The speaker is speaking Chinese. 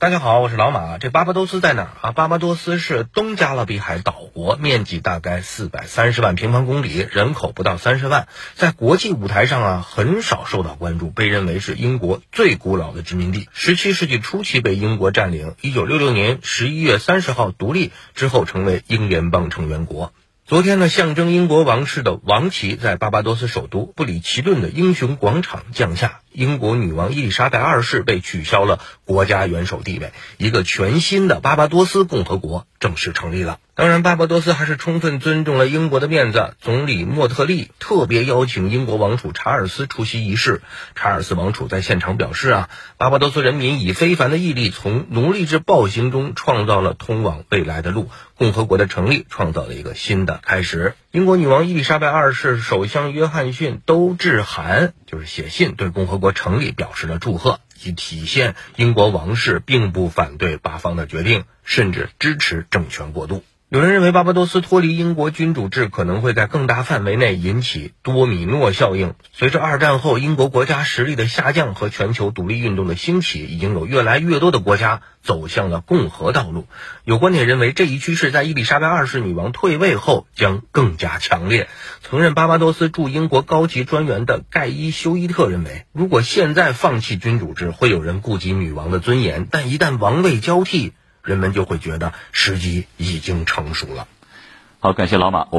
大家好，我是老马。这巴巴多斯在哪儿啊？巴巴多斯是东加勒比海岛国，面积大概四百三十万平方公里，人口不到三十万，在国际舞台上啊很少受到关注，被认为是英国最古老的殖民地。十七世纪初期被英国占领，一九六六年十一月三十号独立之后成为英联邦成员国。昨天呢，象征英国王室的王旗在巴巴多斯首都布里奇顿的英雄广场降下。英国女王伊丽莎白二世被取消了国家元首地位，一个全新的巴巴多斯共和国正式成立了。当然，巴巴多斯还是充分尊重了英国的面子。总理莫特利特别邀请英国王储查尔斯出席仪式。查尔斯王储在现场表示：“啊，巴巴多斯人民以非凡的毅力，从奴隶制暴行中创造了通往未来的路。共和国的成立创造了一个新的开始。”英国女王伊丽莎白二世、首相约翰逊都致函，就是写信对共和国成立表示了祝贺，以体现英国王室并不反对八方的决定，甚至支持政权过渡。有人认为巴巴多斯脱离英国君主制可能会在更大范围内引起多米诺效应。随着二战后英国国家实力的下降和全球独立运动的兴起，已经有越来越多的国家走向了共和道路。有观点认为，这一趋势在伊丽莎白二世女王退位后将更加强烈。曾任巴巴多斯驻英国高级专员的盖伊休伊特认为，如果现在放弃君主制，会有人顾及女王的尊严；但一旦王位交替，人们就会觉得时机已经成熟了。好，感谢老马，我们。